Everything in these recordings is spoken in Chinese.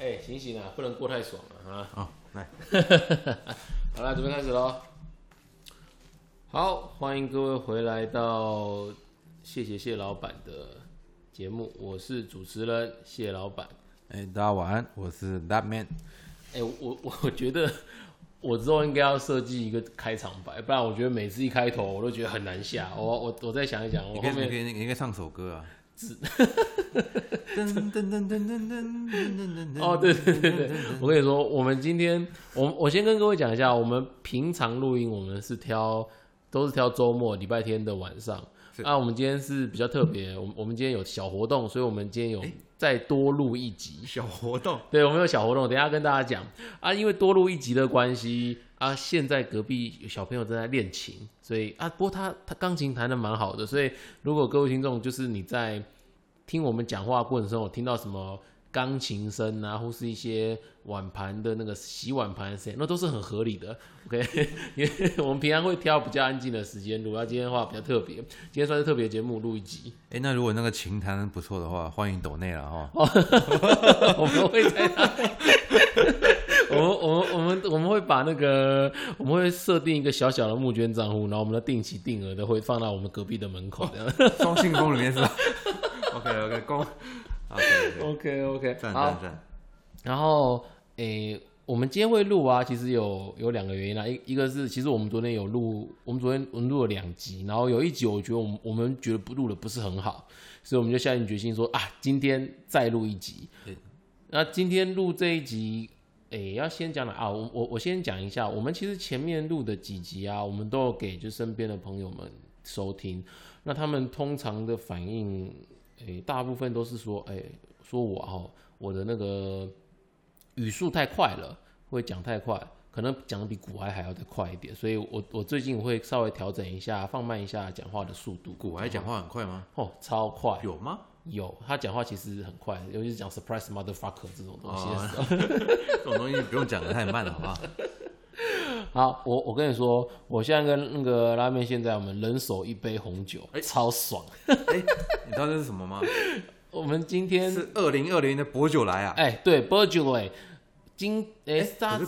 哎、醒醒啊，不能过太爽了啊！好，来，好了，准备开始喽。好，欢迎各位回来到谢谢谢老板的节目，我是主持人谢老板。哎，大家晚安，我是 That Man。哎、我我我觉得我之后应该要设计一个开场白，不然我觉得每次一开头我都觉得很难下。我我我再想一想，我你可以，你可以，你可以唱首歌啊。噔噔噔噔噔噔噔噔噔哦，对对对对，我跟你说，我们今天我我先跟各位讲一下，我们平常录音我们是挑都是挑周末礼拜天的晚上。是啊，我们今天是比较特别，我们我们今天有小活动，所以我们今天有再多录一集。小活动，对，我们有小活动，等一下跟大家讲啊。因为多录一集的关系啊，现在隔壁有小朋友正在练琴，所以啊，不过他他钢琴弹的蛮好的，所以如果各位听众就是你在听我们讲话过程中有听到什么钢琴声啊，或是一些碗盘的那个洗碗盘的声音，那都是很合理的。OK，因为我们平常会挑比较安静的时间录，那今天的话比较特别，今天算是特别节目录一集，哎，那如果那个琴弹得不错的话，欢迎抖内了哈。我们会在那，我们我们我们我们会把那个我们会设定一个小小的募捐账户，然后我们的定期定额的会放到我们隔壁的门口这样。双信封里面是吧？OK OK，公，OK OK，赞好赞，赞。然后诶、我们今天会录啊，其实有有两个原因啦，一一个是其实我们昨天有录，我们昨天我们录了两集，然后有一集我觉得我们我们觉得不录的不是很好，所以我们就下定决心说啊，今天再录一集对。那今天录这一集，诶、要先讲的啊，我我我先讲一下，我们其实前面录的几集啊，我们都有给就身边的朋友们收听，那他们通常的反应，诶、大部分都是说，诶、说我哦，我的那个语速太快了，会讲太快，可能讲的比古埃还要再快一点，所以我我最近会稍微调整一下，放慢一下讲话的速度。古埃讲话很快吗？哦，超快，有吗？有他讲话其实很快，尤其是讲 surprise motherfucker 这种东西。这种东西不用讲的太慢了，好不好？好，我我跟你说，我现在跟那个拉面，现在我们人手一杯红酒，哎超爽。哎，你知道这是什么吗？我们今天是二零二零的薄酒来啊。哎、对 g o 哎，今哎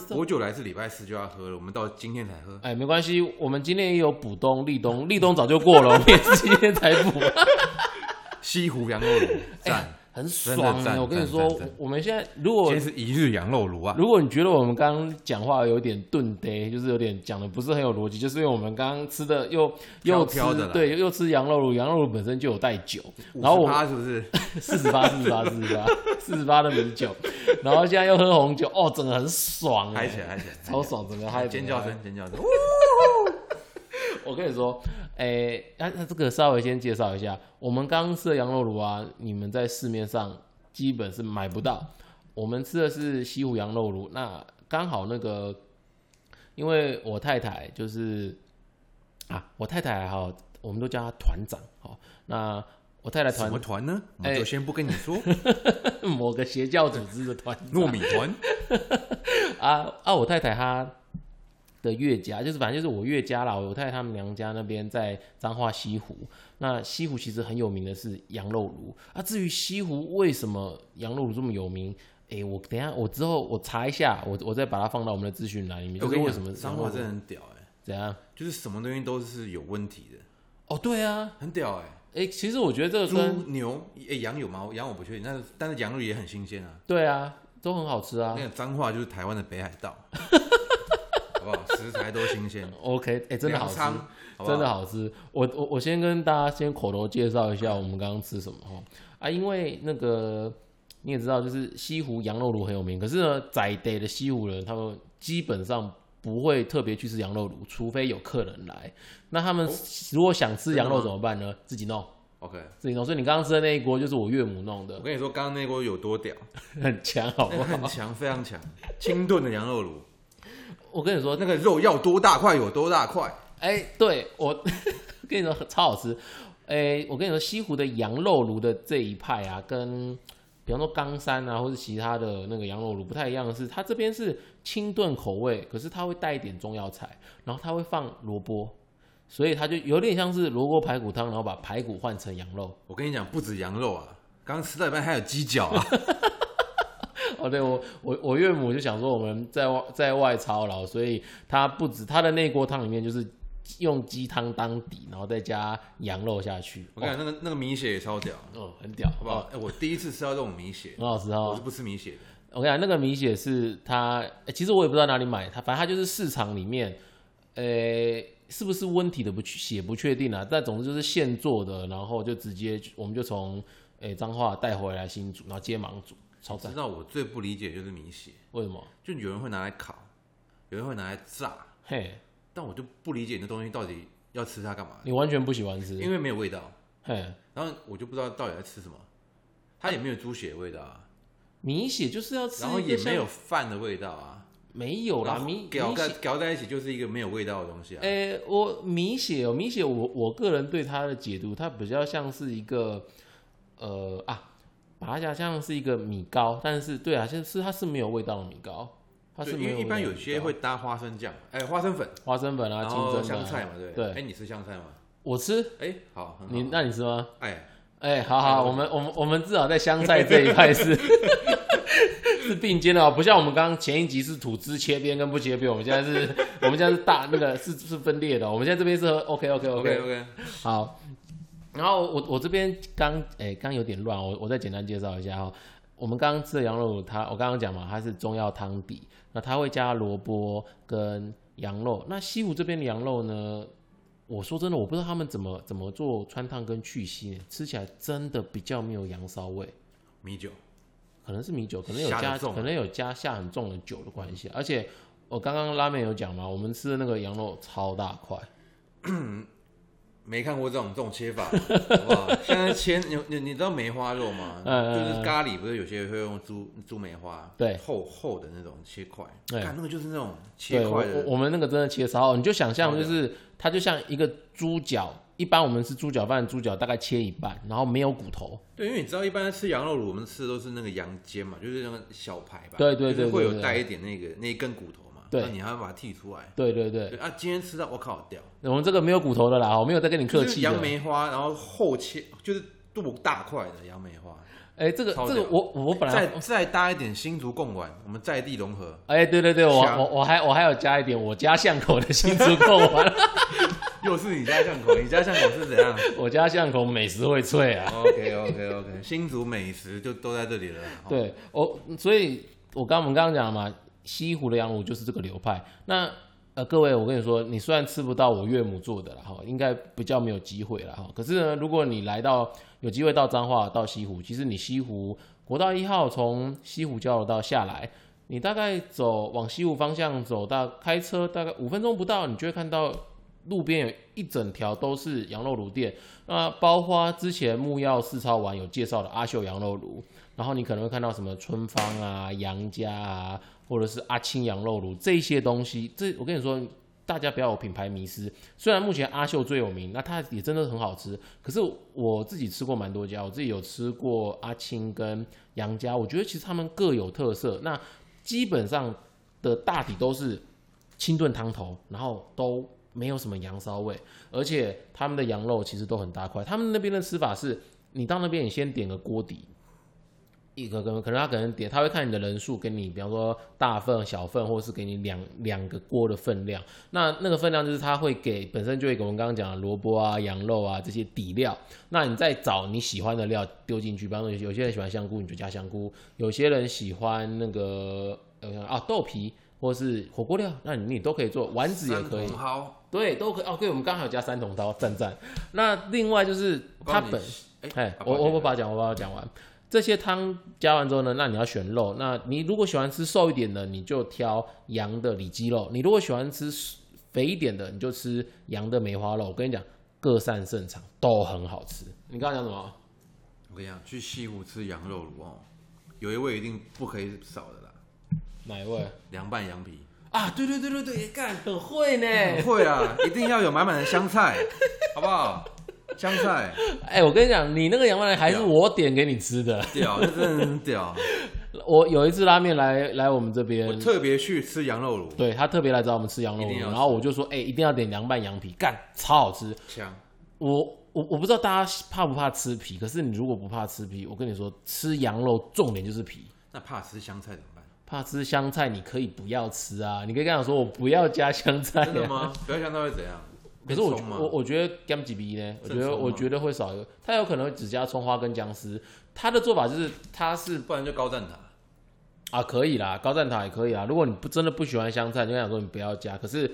薄酒来是礼拜四就要喝了，我们到今天才喝。哎，没关系，我们今天也有补冬、立冬，立冬早就过了，我们也是今天才补，西湖羊肉炉，赞！很爽哎、我跟你说我们现在如果今天是一日羊肉炉啊。如果你觉得我们刚刚讲话有点顿呆，就是有点讲的不是很有逻辑，就是因为我们刚刚吃的又又吃对又又吃羊肉炉，羊肉炉本身就有带酒，然后我他是不是？四十八、四十八、四十八、四十八的米酒，然后现在又喝红酒，哦，整个很爽哎、嗨起来，嗨起来！超爽，整个嗨尖叫声，尖叫声！我跟你说，诶、那、那这个稍微先介绍一下，我们刚刚吃的羊肉炉啊，你们在市面上基本是买不到。我们吃的是西湖羊肉炉，那刚好那个，因为我太太就是啊，我太太哈，我们都叫她团长，好，那我太太团什团么团呢？我哎先不跟你说。某个邪教组织的团糯米团，啊啊！我太太她的岳家，就是反正就是我岳家啦，我太太他们娘家那边在彰化西湖。那西湖其实很有名的是羊肉炉啊。至于西湖为什么羊肉炉这么有名，诶、我等一下我之后我查一下，我我再把它放到我们的资讯栏里面。就是为什么讲，彰化真的很屌哎，怎样？就是什么东西都是有问题的，哦，对啊，很屌哎。诶、其实我觉得这个猪、牛，哎，羊有吗？羊我不确定，但是但是羊肉也很新鲜啊。对啊都很好吃啊那。个彰化就是台湾的北海道，好不好？食材都新鲜，OK，哎、真的好吃。真的好吃。我我我先跟大家先口头介绍一下我们刚刚吃什么哈啊，因为那个你也知道，就是西湖羊肉炉很有名，可是呢，在地的西湖人他们基本上不会特别去吃羊肉炉，除非有客人来。那他们如果想吃羊肉怎么办呢？自己弄，OK，自己弄。所以你刚刚吃的那一锅就是我岳母弄的我，跟你说，刚刚那锅有多屌，很强，好不好？很强，非常强，清炖的羊肉炉，我跟你说，那个肉要多大块有多大块，哎、对我 跟你说超好吃。哎、我跟你说，西湖的羊肉炉的这一派啊，跟比方说冈山啊，或是其他的那个羊肉炉不太一样的是，它这边是清炖口味，可是它会带一点中药材，然后它会放萝卜，所以它就有点像是萝卜排骨汤，然后把排骨换成羊肉。我跟你讲，不止羊肉啊，刚刚吃到一半还有鸡脚啊，哦，对我我我岳母就想说我们在外在外操劳，所以她不止她的那锅汤里面就是用鸡汤当底，然后再加羊肉下去。我跟你讲，那个那个米血也超屌，哦，很屌，好不好？哎，我第一次吃到这种米血，很好吃哦我是。不吃米血的。我跟你讲，那个米血是它，欸其实我也不知道哪里买，它反正它就是市场里面，呃、是不是温体的不确血不确定啊，但总之就是现做的，然后就直接我们就从诶彰化带回来新煮，然后接盲煮，超赞知。道我最不理解就是米血，为什么？就有人会拿来烤，有人会拿来炸，嘿，但我就不理解那东西到底要吃它干嘛？你完全不喜欢吃，因为没有味道，嘿，然后我就不知道到底在吃什么。它也没有猪血的味道啊，米血就是要吃然后也没有饭的味道啊，没有啦，然后米搞在米血。搞在一起就是一个没有味道的东西啊。诶、我米血哦，米血我我个人对它的解读，它比较像是一个呃啊，把它讲像是一个米糕，但是对啊，就是它是没有味道的米糕，它是对，没有因为一般味道的米糕。有些会搭花生酱，哎，花生粉，花生粉啊、然后清蒸啊。香菜嘛，对。不对。哎，你吃香菜吗？我吃，哎，好，很好。你那你吃吗？哎，哎、好好，我们我们我们至少在香菜这一块是 是并肩的哦，不像我们刚刚前一集是吐司切边跟不切边，我们现在是我们现在是大那个是是分裂的哦，我们现在这边是 OK OK OK OK，好，然后我我这边刚诶刚有点乱，我我再简单介绍一下哈、我们刚刚吃的羊肉，它我刚刚讲嘛，它是中药汤底，那它会加萝卜跟羊肉。那西湖这边的羊肉呢，我说真的，我不知道他们怎么怎么做穿烫跟去腥，吃起来真的比较没有羊骚味。米酒，可能是米酒，可能有加，可能有加下很重的酒的关系，而且我刚刚拉面有讲嘛，我们吃的那个羊肉超大块，没看过这种这种切法，好不好？现在切你你你知道梅花肉吗？就是咖喱，不是有些会用猪猪梅花，对。厚厚的那种切块，对。看那个就是那种切块的，我我们那个真的切超好，你就想象就是它就像一个猪脚，一般我们吃猪脚饭，猪脚大概切一半，然后没有骨头，对，因为你知道一般吃羊肉卤，我们吃的都是那个羊肩嘛，就是那个小排吧，对对对就是会有带一点那个那一根骨头嘛，对。那你还要把它剔出来。对对对，对啊，今天吃到我靠屌，我们这个没有骨头的啦，我没有在跟你客就是气。杨梅花，然后厚切就是剁大块的杨梅花，哎、这个这个我我本来再再搭一点新竹贡丸，我们在地融合，哎、对对对，我我我还我还有加一点我家巷口的新竹贡丸，又是你家巷口，你家巷口是怎样？我家巷口美食荟萃啊。？OK OK OK，新竹美食就都在这里了。对，我所以，我刚我们刚刚讲了嘛，西湖的羊肉就是这个流派。那呃，各位，我跟你说，你虽然吃不到我岳母做的了哈，应该比较没有机会了哈。可是呢，如果你来到有机会到彰化到西湖，其实你西湖国道一号从西湖交流道下来，你大概走往西湖方向走到开车大概五分钟不到，你就会看到路边有一整条都是羊肉炉店。那包括之前木曜四超玩有介绍的阿秀羊肉炉，然后你可能会看到什么春芳啊、杨家啊，或者是阿青羊肉炉这些东西。这我跟你说，大家不要有品牌迷失。虽然目前阿秀最有名，那它也真的很好吃，可是我自己吃过蛮多家，我自己有吃过阿青跟杨家，我觉得其实他们各有特色。那基本上的大体都是清炖汤头，然后都没有什么羊骚味，而且他们的羊肉其实都很大块。他们那边的吃法是，你到那边你先点个锅底，一个可能可能他可能点，他会看你的人数，给你比方说大份、小份，或者是给你两两个锅的分量。那那个分量就是他会给本身就会给我们刚刚讲的萝卜啊、羊肉啊这些底料，那你再找你喜欢的料丢进去。比方说有些人喜欢香菇，你就加香菇；有些人喜欢那个呃啊豆皮。或是火锅料，那你你都可以做，丸子也可以对，都可以哦。对，我们刚好有加三桶刀，赞赞。那另外就是它本，哎我我我把它讲，我把它讲完。这些汤加完之后呢，那你要选肉。那你如果喜欢吃瘦一点的，你就挑羊的里脊肉；你如果喜欢吃肥一点的，你就吃羊的梅花肉。我跟你讲，各擅胜场，都很好吃。你刚刚讲什么？我跟你讲，去西湖吃羊肉卤哦，有一味一定不可以少的啦，哪一位凉拌羊皮。啊？对对对对对，干很会呢。会啊，一定要有满满的香菜，好不好？香菜 哎、我跟你讲，你那个羊肉还是我点给你吃的。屌，这真的很屌。我有一次拉面来来我们这边，我特别去吃羊肉卤，对他特别来找我们吃羊肉卤，一定要吃然后我就说，哎、一定要点凉拌羊皮，干超好吃。香。我我我不知道大家怕不怕吃皮，可是你如果不怕吃皮，我跟你说，吃羊肉重点就是皮。那怕吃香菜怎么办？怕吃香菜，你可以不要吃啊，你可以跟他说我不要加香菜、真的？吗？不要香菜会怎样？可是我我我觉得 gam 几 b 呢？我觉得我觉得会少一个，他有可能只加葱花跟姜丝。他的做法就是他是不然就高蛋挞。啊可以啦，高蛋挞也可以啦。如果你不真的不喜欢香菜，你就想说你不要加。可是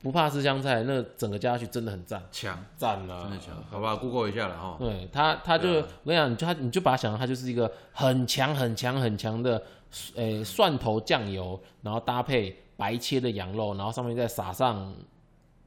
不怕吃香菜，那整个加下去真的很赞，强，赞了！真的强，好吧，Google 一下了哈。对他，他就、啊我跟你讲，你就他你就把它想象它就是一个很强很强很强的，诶、蒜头酱油，然后搭配白切的羊肉，然后上面再撒上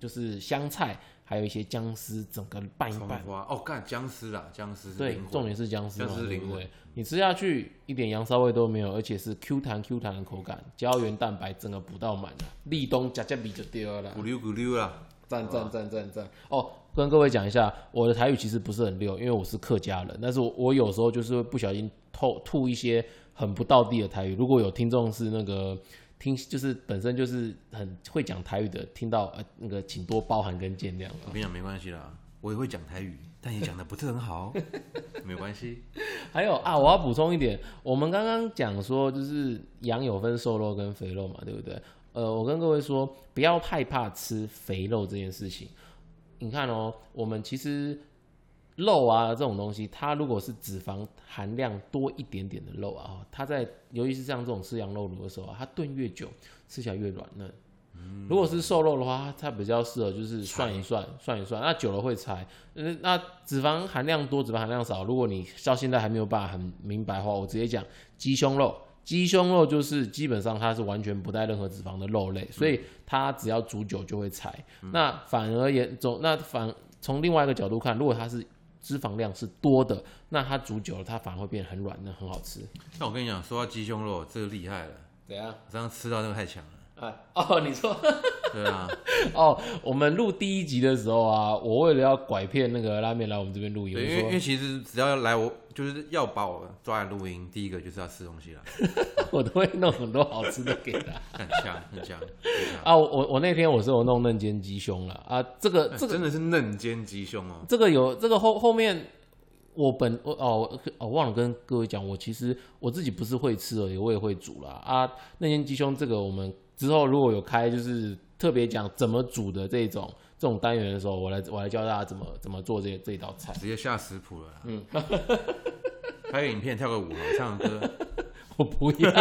就是香菜，还有一些姜丝，整个拌一葱拌。花哦，干姜丝啦，姜丝是对重点是姜丝嘛，姜灵魂对？你吃下去一点羊骚味都没有，而且是 Q 弹 Q 弹的口感，胶原蛋白整个补到满了，立冬加加比就丢了。咕溜咕溜啦。赞赞赞赞赞！哦，跟各位讲一下，我的台语其实不是很溜，因为我是客家人，但是我我有时候就是会不小心吐吐一些很不道地的台语。如果有听众是那个听，就是本身就是很会讲台语的，听到呃那个，请多包涵跟见谅。我跟你讲，没关系啦，我也会讲台语，但也讲的不是很好，没有关系。还有啊，我要补充一点，我们刚刚讲说，就是羊有分瘦肉跟肥肉嘛，对不对？呃，我跟各位说，不要害怕吃肥肉这件事情。你看哦，我们其实肉啊这种东西，它如果是脂肪含量多一点点的肉啊，它在尤其是像这种吃羊肉卤的时候啊，它炖越久，吃起来越软嫩。如果是瘦肉的话，它比较适合就是涮一涮，涮一涮，那久了会柴。呃，那脂肪含量多，脂肪含量少，如果你到现在还没有办法很明白的话，我直接讲鸡胸肉。鸡胸肉就是基本上它是完全不带任何脂肪的肉类，所以它只要煮久就会柴。那反而也总那反从另外一个角度看，如果它是脂肪量是多的，那它煮久了它反而会变得很软嫩，很好吃。那我跟你讲，说到鸡胸肉，这个厉害了，怎样？我刚刚吃到那个太强了。哎，哦，你说对啊，哦，我们录第一集的时候啊，我为了要拐骗那个拉面来我们这边录音，因为因为其实只要来我就是要把我抓来录音，第一个就是要吃东西了，我都会弄很多好吃的给他。很香很香。啊，我我我那天我是有弄嫩煎鸡胸了啊，这个这个哎真的是嫩煎鸡胸哦，这个有这个后后面，我本我哦哦忘了跟各位讲，我其实我自己不是会吃而已，我也会煮啦啊。嫩煎鸡胸这个我们之后如果有开就是特别讲怎么煮的这种这种单元的时候，我来我来教大家怎么怎么做这这一道菜。直接下食谱了啦。嗯，拍个影片，跳个舞，唱个歌。我不要，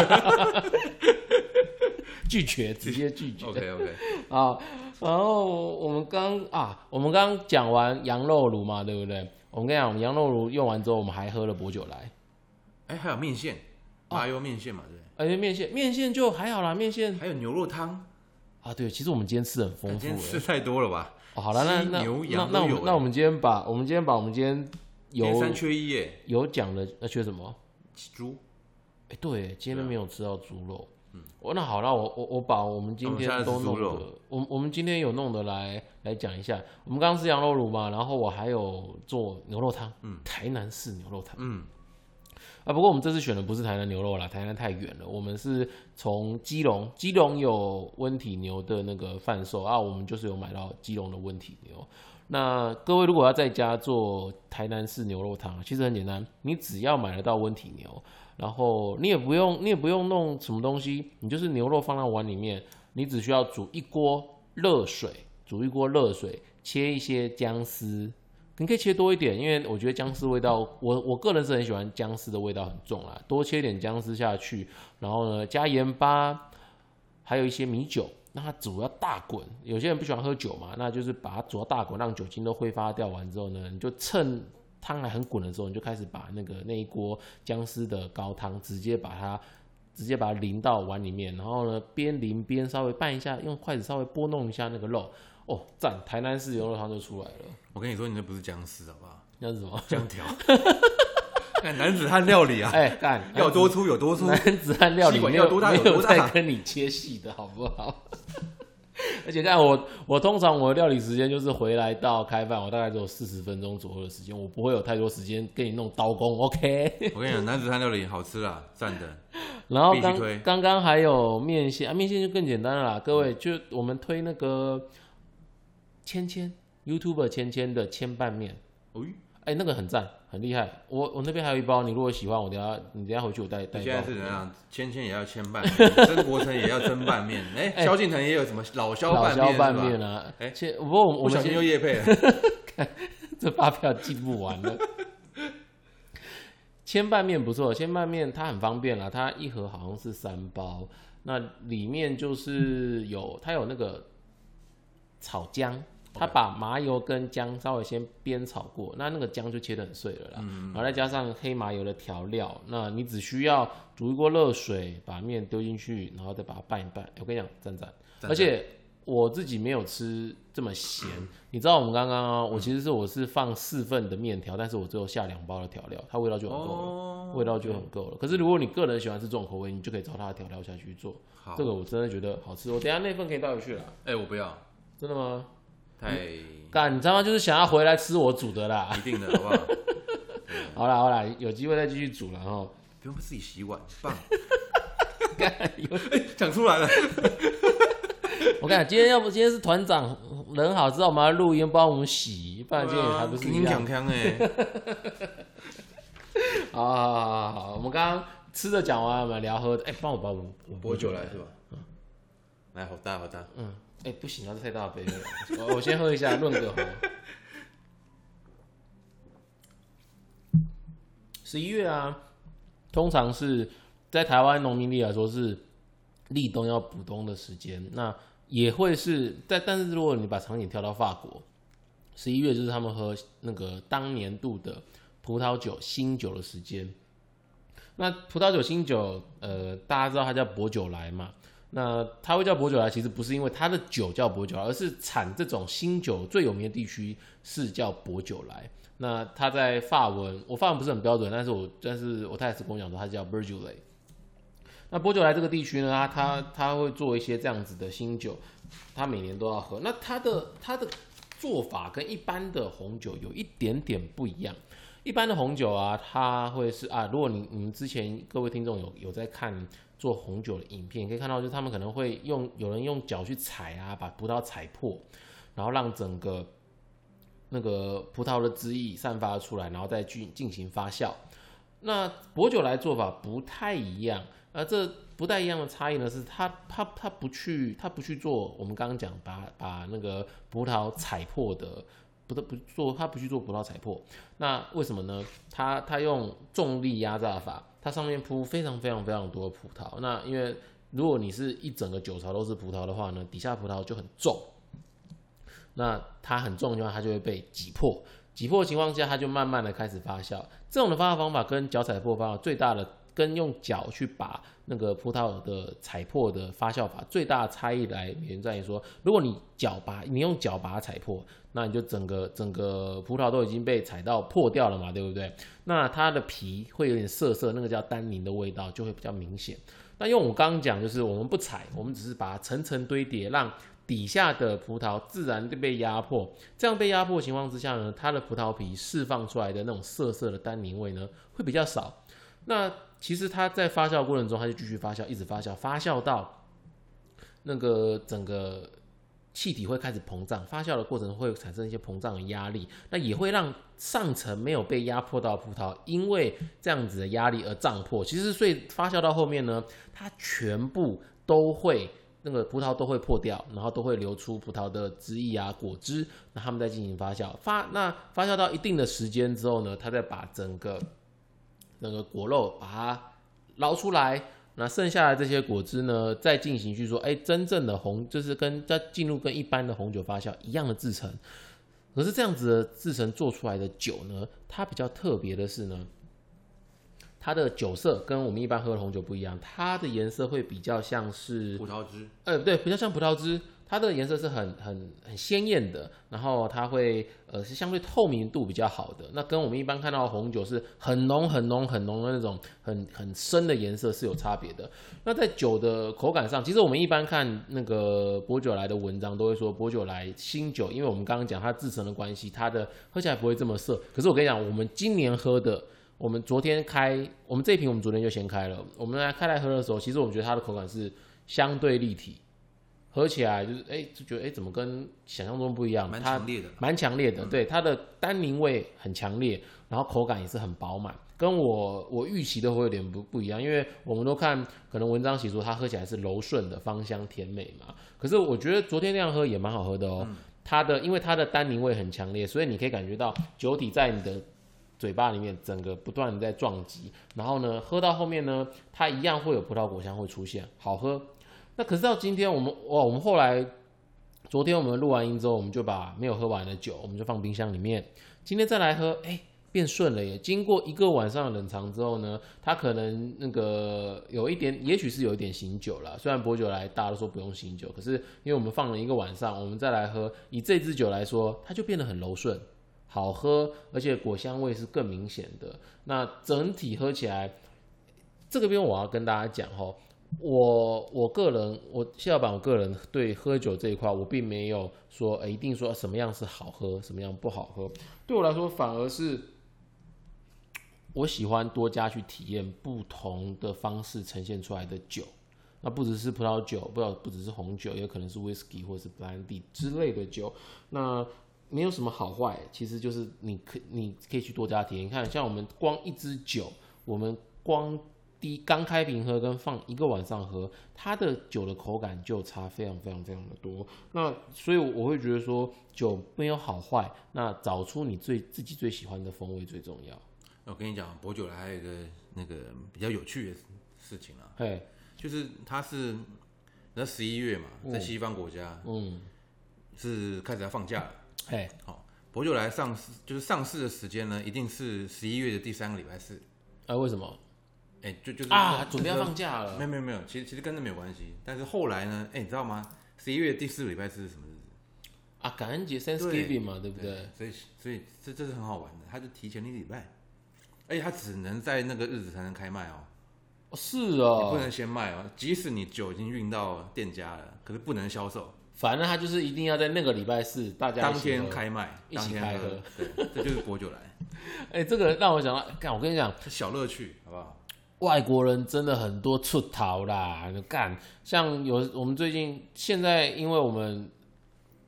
拒绝，直接拒绝。OK OK，啊，然后我们刚啊，我们刚讲完羊肉炉嘛，对不对？我们跟你讲，我们羊肉炉用完之后，我们还喝了薄酒来。哎，还有面线，麻油面线嘛，对不对？而且面线，面线就还好啦，面线还有牛肉汤，啊，对，其实我们今天吃的很丰富诶。今天吃太多了吧？哦好了，那那牛那那我们那我们今天把我们今天把我们今天有三缺一耶，有讲的那缺什么？猪。哎，对，今天没有吃到猪肉。嗯，我那好，那我我我把我们今天都弄的我我们今天有弄的来来讲一下。我们刚刚吃羊肉卤嘛，然后我还有做牛肉汤，嗯，台南式牛肉汤嗯，啊。不过我们这次选的不是台南牛肉啦，台南太远了，我们是从基隆，基隆有温体牛的那个贩售啊，我们就是有买到基隆的温体牛。那各位如果要在家做台南式牛肉汤，其实很简单，你只要买得到温体牛，然后你也不用你也不用弄什么东西，你就是牛肉放到碗里面，你只需要煮一锅热水，煮一锅热水，切一些姜丝，你可以切多一点，因为我觉得姜丝味道，我我个人是很喜欢姜丝的味道很重啦，多切点姜丝下去，然后呢加盐巴，还有一些米酒，让它煮要大滚。有些人不喜欢喝酒嘛，那就是把它煮到大滚，让酒精都挥发掉完之后呢，你就趁汤还很滚的时候，你就开始把那个那一锅姜丝的高汤直接把它直接把它淋到碗里面，然后呢边淋边稍微拌一下，用筷子稍微拨弄一下那个肉，哦，赞！台南式牛肉汤就出来了。我跟你说，你那不是僵尸，好不好？那是什么？姜条。看男子汉料理啊，哎，干 要多粗有多粗。男子汉料理没有多大没有有多大在跟你切细的好不好？而且看我，我通常我的料理时间就是回来到开饭，我大概只有四十分钟左右的时间，我不会有太多时间跟你弄刀工，OK？我跟你讲，男子汉料理好吃啦，赞的。然后刚刚刚还有面线啊，面线就更简单了啦，各位就我们推那个芊芊 YouTuber 芊芊的千拌面，哦，哎、那个很赞，很厉害。我我那边还有一包，你如果喜欢，我等下你等下回去我带带。现在是怎样？芊芊也要牵拌面，曾国成也要蒸拌面，哎，哎。萧敬腾也有什么老萧老拌面萧拌面啊，哎。其实不过我们小心又夜配了，这发票寄不完了。千拌面不错，千拌面它很方便啦，它一盒好像是三包，那里面就是有它有那个炒姜，它把麻油跟姜稍微先煸炒过，那那个姜就切得很碎了啦，然后再加上黑麻油的调料，那你只需要煮一锅热水，把面丢进去，然后再把它拌一拌。我跟你讲，赞赞，而且我自己没有吃这么咸，你知道我们刚刚啊，我其实是我是放四份的面条，但是我只有下两包的调料，它味道就很够了，哦，味道就很够了。可是如果你个人喜欢吃这种口味，你就可以照它的调料下去做。好这，个我真的觉得好吃，我等一下那份可以带回去了。哎，我不要，真的吗？太干，你他妈就是想要回来吃我煮的啦。一定的好不好？好啦好啦，有机会再继续煮了哈。不用自己洗碗，棒，干有讲出来了，我看今天要不今天是团长人好，知道我们要录音帮我们洗，不然今天也还不是一样锵。锵哎，好好好好好，我们刚刚吃的讲完了，我们聊喝的。哎、帮我把我我薄酒来是吧？来，好大好大，嗯，哎、不行啊，这太大杯了。我我先喝一下润个喉。十一月啊，通常是在台湾农民历来说是立冬要补冬的时间，那也会是在，但是如果你把场景跳到法国，十一月就是他们喝那个当年度的葡萄酒新酒的时间。那葡萄酒新酒，呃，大家知道它叫薄酒来嘛？那它会叫薄酒来，其实不是因为它的酒叫薄酒来，而是产这种新酒最有名的地区是叫薄酒来。那它在法文，我法文不是很标准，但是我但是我太太是跟我讲说它叫 b u r g u l a 那波酒来这个地区呢，它它它会做一些这样子的新酒，它每年都要喝。那它的它的做法跟一般的红酒有一点点不一样。一般的红酒啊，它会是啊，如果你你们之前各位听众有有在看做红酒的影片，可以看到就是他们可能会用有人用脚去踩啊，把葡萄踩破，然后让整个那个葡萄的汁液散发出来，然后再去进行发酵。那薄酒来做法不太一样，而这不太一样的差异呢，是它它它不去它不去做我们刚刚讲把把那个葡萄踩破的，不得不做他不去做葡萄踩破，那为什么呢？他他用重力压榨法，它上面铺非常非常非常多的葡萄，那因为如果你是一整个酒槽都是葡萄的话呢，底下葡萄就很重，那它很重的话，它就会被挤破。挤破的情况下，它就慢慢的开始发酵。这种的发酵方法跟脚踩破方法最大的，跟用脚去把那个葡萄的踩破的发酵法最大差异来源在于说，如果你脚把你用脚把它踩破，那你就整个整个葡萄都已经被踩到破掉了嘛，对不对？那它的皮会有点涩涩，那个叫单宁的味道就会比较明显。那用我刚刚讲，就是我们不踩，我们只是把它层层堆叠，让底下的葡萄自然就被压迫。这样被压迫情况之下呢，它的葡萄皮释放出来的那种涩涩的单宁味呢，会比较少。那其实它在发酵过程中，它就继续发酵，一直发酵，发酵到那个整个气体会开始膨胀，发酵的过程中会产生一些膨胀的压力，那也会让上层没有被压迫到葡萄，因为这样子的压力而胀破。其实所以发酵到后面呢，它全部都会那个葡萄都会破掉，然后都会流出葡萄的汁液啊、果汁，那他们再进行发酵。发那发酵到一定的时间之后呢，它再把整个那个果肉把它捞出来，那剩下的这些果汁呢，再进行去说，哎，真正的红就是跟再进入跟一般的红酒发酵一样的制成。可是这样子的制成做出来的酒呢，它比较特别的是呢，它的酒色跟我们一般喝的红酒不一样，它的颜色会比较像是葡萄汁，呃，对，比较像葡萄汁，它的颜色是很很很鲜艳的，然后它会呃是相对透明度比较好的。那跟我们一般看到红酒是很浓很浓很浓的那种很很深的颜色是有差别的。那在酒的口感上，其实我们一般看那个薄酒来的文章都会说薄酒来新酒，因为我们刚刚讲它制成的关系，它的喝起来不会这么涩。可是我跟你讲，我们今年喝的。我们昨天开，我们这瓶我们昨天就先开了。我们来开来喝的时候，其实我们觉得它的口感是相对立体，喝起来就是哎、就觉得哎、怎么跟想象中不一样？蛮强烈的。蛮强烈的，对它的单宁味很强烈，然后口感也是很饱满，跟我我预期的会有点不不一样，因为我们都看可能文章写说它喝起来是柔顺的、芳香甜美嘛，可是我觉得昨天那样喝也蛮好喝的哦。它的因为它的单宁味很强烈，所以你可以感觉到酒体在你的嘴巴里面整个不断的在撞击，然后呢，喝到后面呢，它一样会有葡萄果香会出现，好喝。那可是到今天我们哇，我们后来昨天我们录完音之后，我们就把没有喝完的酒，我们就放冰箱里面。今天再来喝，哎、变顺了耶！经过一个晚上的冷藏之后呢，它可能那个有一点，也许是有一点醒酒了。虽然薄酒来大家都说不用醒酒，可是因为我们放了一个晚上，我们再来喝，以这支酒来说，它就变得很柔顺，好喝，而且果香味是更明显的。那整体喝起来，这个边我要跟大家讲吼，我我个人，我谢老板，我个人对喝酒这一块，我并没有说，一定说什么样是好喝，什么样不好喝。对我来说，反而是我喜欢多加去体验不同的方式呈现出来的酒。那不只是葡萄酒，不知道不只是红酒，也可能是 whisky 或是 brandy 之类的酒。那没有什么好坏，其实就是你可你可以去多加体验。你看，像我们光一支酒，我们光第一刚开瓶喝跟放一个晚上喝，它的酒的口感就差非常非常非常的多。那所以我会觉得说，酒没有好坏，那找出你最自己最喜欢的风味最重要。我跟你讲，薄酒来还有一个那个比较有趣的事情啊，嘿，就是它是那十一月嘛，在西方国家嗯，是开始要放假了。嘿，好，薄酒来上市就是上市的时间呢，一定是十一月的第三个礼拜四。啊，为什么哎、就就是啊？准备要放假了没有没有没有，其实其实跟那没有关系。但是后来呢，哎、你知道吗？十一月第四个礼拜四是什么日子？啊？感恩节 Thanksgiving 嘛，对不对？所以所以这这是很好玩的，他就提前一个礼拜，而且它只能在那个日子才能开卖哦，哦是你不哦，能先卖哦。即使你酒已经运到店家了，可是不能销售，反正他就是一定要在那个礼拜四大家当天。开卖，一起开喝。对，这就是薄酒来，哎、这个让我想到，看，我跟你讲，小乐趣，好不好？外国人真的很多出逃啦，干，像有我们最近现在，因为我们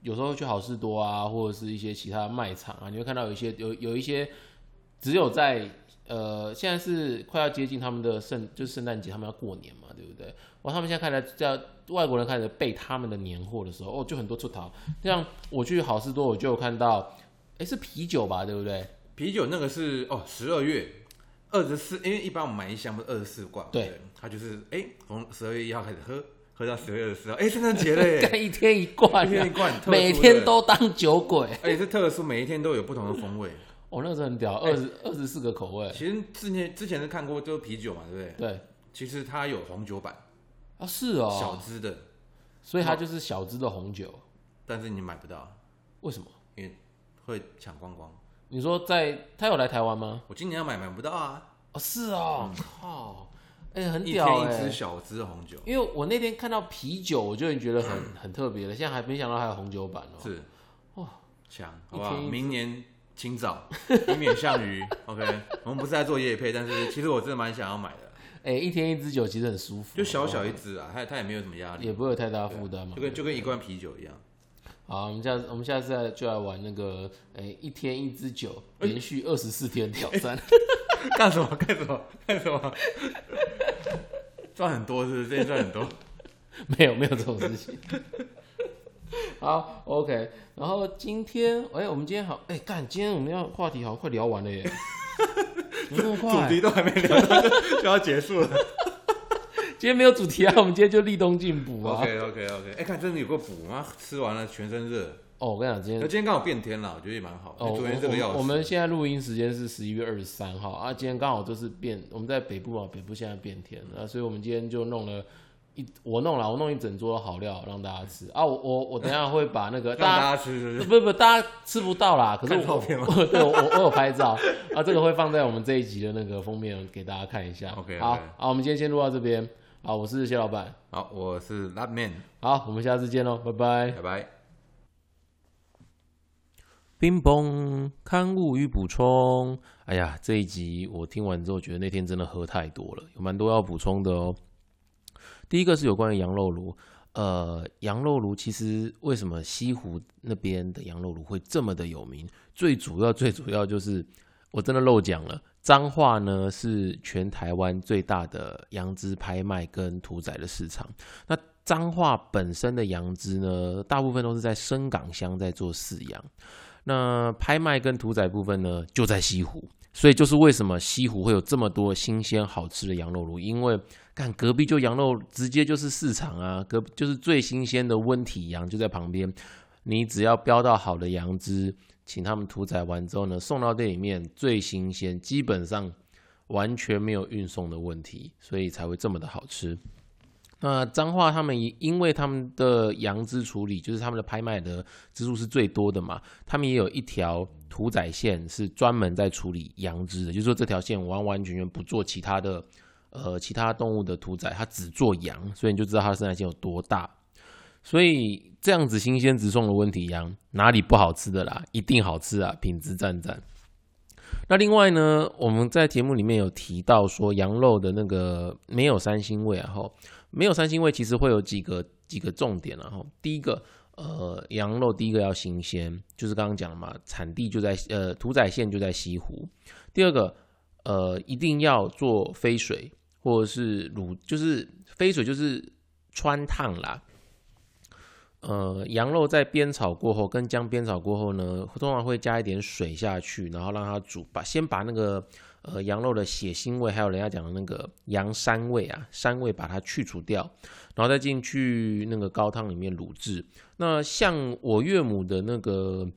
有时候去好事多啊，或者是一些其他卖场啊，你会看到有一些有有一些只有在呃，现在是快要接近他们的圣，就圣诞节，他们要过年嘛，对不对？哇，他们现在开始叫外国人开始备他们的年货的时候，哦，就很多出逃。像我去好事多，我就有看到，哎、是啤酒吧，对不对？啤酒那个是哦，十二月二十四，因为一般我们买一箱不是二十四罐嘛，对不它就是哎，从十二月一号开始喝，喝到十二月二十四号，哎，圣诞节嘞，干一天一罐、一天一啊，罐，每天都当酒鬼。而且是特殊，每一天都有不同的风味。哦，那个真的很屌，二十二十四个口味。其实之前之前是看过，就是啤酒嘛，对不对？对，其实它有红酒版，啊是哦，小支的，所以它就是小支的红酒。但是你买不到，为什么？因为会抢光光。你说在他有来台湾吗？我今年要买买不到啊，哦，是哦，靠，哎、很一屌哎、天一支小支红酒，因为我那天看到啤酒，我就已经觉得很很特别了。现在还没想到还有红酒版哦。是，哇，强，好不好？一一明年清早，以免项羽。OK，我们不是在做夜配，但是其实我真的蛮想要买的，哎、一天一支酒其实很舒服，就小小哦一支啊，它它也没有什么压力，也不会有太大负担嘛就。跟就跟一罐啤酒一样。好，我们下次我们下次再就来玩那个，哎、一天一支酒，哎连续二十四天挑战。干什么？干什么？干什么？赚很多是不是？最近赚很多。没有没有这种事情。好，OK。然后今天，哎、我们今天好，哎、干，今天我们要话题好像快聊完了耶，怎么那么主？题都还没聊就要结束了。今天没有主题啊，我们今天就立冬进补啊。OK OK OK，哎、看真的有个补吗？吃完了全身热。哦，我跟你讲，今天可今天刚好变天了，我觉得也蛮好。哦，我昨天这个要我我们现在录音时间是十一月二十三号啊，今天刚好就是变，我们在北部嘛，北部现在变天了，所以我们今天就弄了一，我弄了，我弄一整桌好料让大家吃啊，我我我等一下会把那个 让大家。吃，是不是？不不，大家吃不到啦。可是我看照片吗 我对我有拍照啊，这个会放在我们这一集的那个封面给大家看一下。好，好，我们今天先录到这边。好，我是谢老板。好，我是 Lab Man，好，我们下次见喽，拜拜。拜拜。冰崩刊物与补充。哎呀，这一集我听完之后，觉得那天真的喝太多了，有蛮多要补充的哦。第一个是有关于羊肉炉，呃，羊肉炉其实为什么西湖那边的羊肉炉会这么的有名？最主要最主要就是我真的漏讲了，彰化呢是全台湾最大的羊脂拍卖跟屠宰的市场。那彰化本身的羊脂呢，大部分都是在深港乡在做饲养，那拍卖跟屠宰部分呢就在西湖。所以就是为什么西湖会有这么多新鲜好吃的羊肉炉，因为看隔壁就羊肉直接就是市场啊，隔就是最新鲜的温体羊就在旁边，你只要标到好的羊脂，请他们屠宰完之后呢，送到店里面最新鲜，基本上完全没有运送的问题，所以才会这么的好吃。那彰化他们因为他们的羊脂处理，就是他们的拍卖的支数是最多的嘛，他们也有一条屠宰线是专门在处理羊脂的，就是说这条线完完全全不做其他的，呃，其他动物的屠宰，它只做羊，所以你就知道它的生产线有多大。所以这样子新鲜直送的温体羊哪里不好吃的啦？一定好吃啊，品质赞赞。那另外呢，我们在节目里面有提到说羊肉的那个没有三腥味啊，后。没有三腥味，其实会有几个几个重点然后第一个，呃，羊肉第一个要新鲜，就是刚刚讲了嘛，产地就在呃屠宰线就在西湖。第二个，呃，一定要做飞水或者是卤，就是飞水就是穿烫啦。呃，羊肉在煸炒过后，跟姜煸炒过后呢，通常会加一点水下去，然后让它煮，把先把那个。呃，羊肉的血腥味，还有人家讲的那个羊膻味啊，膻味把它去除掉，然后再进去那个高汤里面卤制。那像我岳母的那个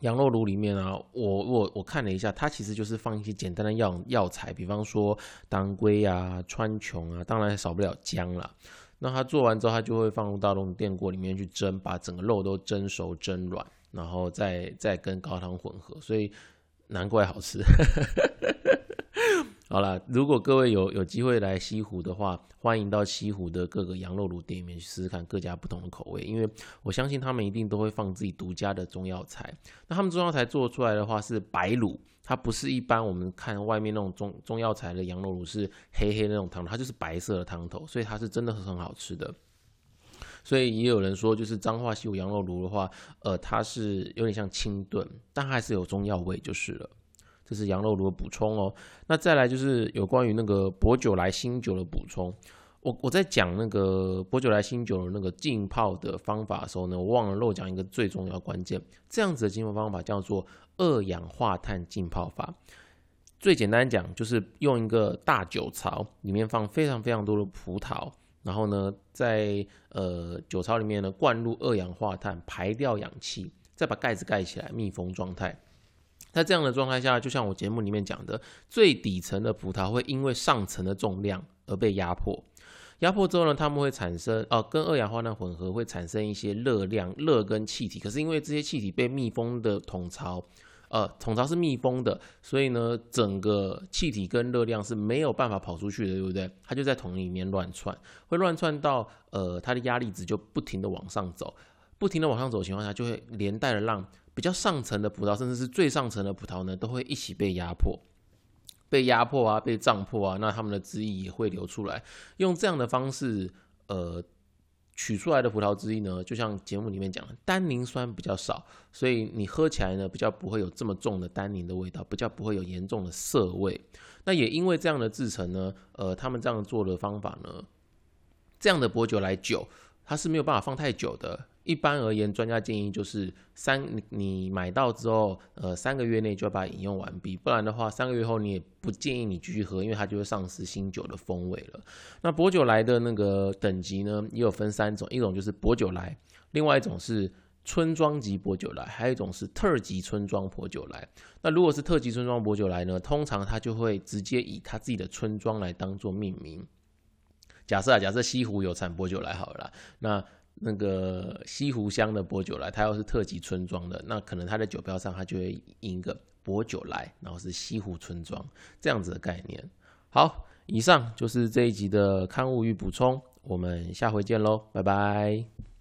羊肉炉里面啊，我我我看了一下，它其实就是放一些简单的药药材，比方说当归啊、川穹啊，当然少不了姜了。那它做完之后，它就会放入大龙电锅里面去蒸，把整个肉都蒸熟、蒸软，然后再再跟高汤混合，所以难怪好吃。好了，如果各位有有机会来西湖的话，欢迎到西湖的各个羊肉炉店里面去试试看各家不同的口味，因为我相信他们一定都会放自己独家的中药材。那他们中药材做出来的话是白卤，它不是一般我们看外面那种中中药材的羊肉炉是黑黑那种汤头，它就是白色的汤头，所以它是真的很好吃的。所以也有人说，就是彰化西湖羊肉炉的话，呃，它是有点像清炖，但还是有中药味就是了。这是羊肉炉的补充哦。那再来就是有关于那个薄酒来新酒的补充。我我在讲那个波酒来新酒的那个浸泡的方法的时候呢，我忘了漏讲一个最重要关键。这样子的浸泡方法叫做二氧化碳浸泡法。最简单讲，就是用一个大酒槽，里面放非常非常多的葡萄，然后呢，在呃酒槽里面呢灌入二氧化碳，排掉氧气，再把盖子盖起来，密封状态。在这样的状态下，就像我节目里面讲的，最底层的葡萄会因为上层的重量而被压迫，压迫之后呢，它们会产生哦，跟二氧化碳混合会产生一些热量、热跟气体。可是因为这些气体被密封的桶槽，呃，桶槽是密封的，所以呢，整个气体跟热量是没有办法跑出去的，对不对？它就在桶里面乱窜，会乱窜到呃，它的压力值就不停的往上走，不停的往上走的情况下，就会连带的让。比较上层的葡萄，甚至是最上层的葡萄呢，都会一起被压迫，被压迫啊，被胀破啊，那它们的汁液也会流出来。用这样的方式，呃，取出来的葡萄汁液呢，就像节目里面讲的，单宁酸比较少，所以你喝起来呢，比较不会有这么重的单宁的味道，比较不会有严重的涩味。那也因为这样的制成呢，呃，他们这样做的方法呢，这样的薄酒来酒，它是没有办法放太久的。一般而言，专家建议就是三你你买到之后，呃，三个月内就要把它饮用完毕，不然的话，三个月后你也不建议你继续喝，因为它就会丧失新酒的风味了。那薄酒来的那个等级呢，也有分三种，一种就是薄酒来，另外一种是村庄级薄酒来，还有一种是特级村庄薄酒来。那如果是特级村庄薄酒来呢，通常它就会直接以它自己的村庄来当做命名。假设啊，假设西湖有产薄酒来好了，那那个西湖乡的薄酒来，它又是特级村庄的，那可能它的酒标上它就会印一个薄酒来，然后是西湖村庄这样子的概念。好，以上就是这一集的刊物与补充，我们下回见喽，拜拜。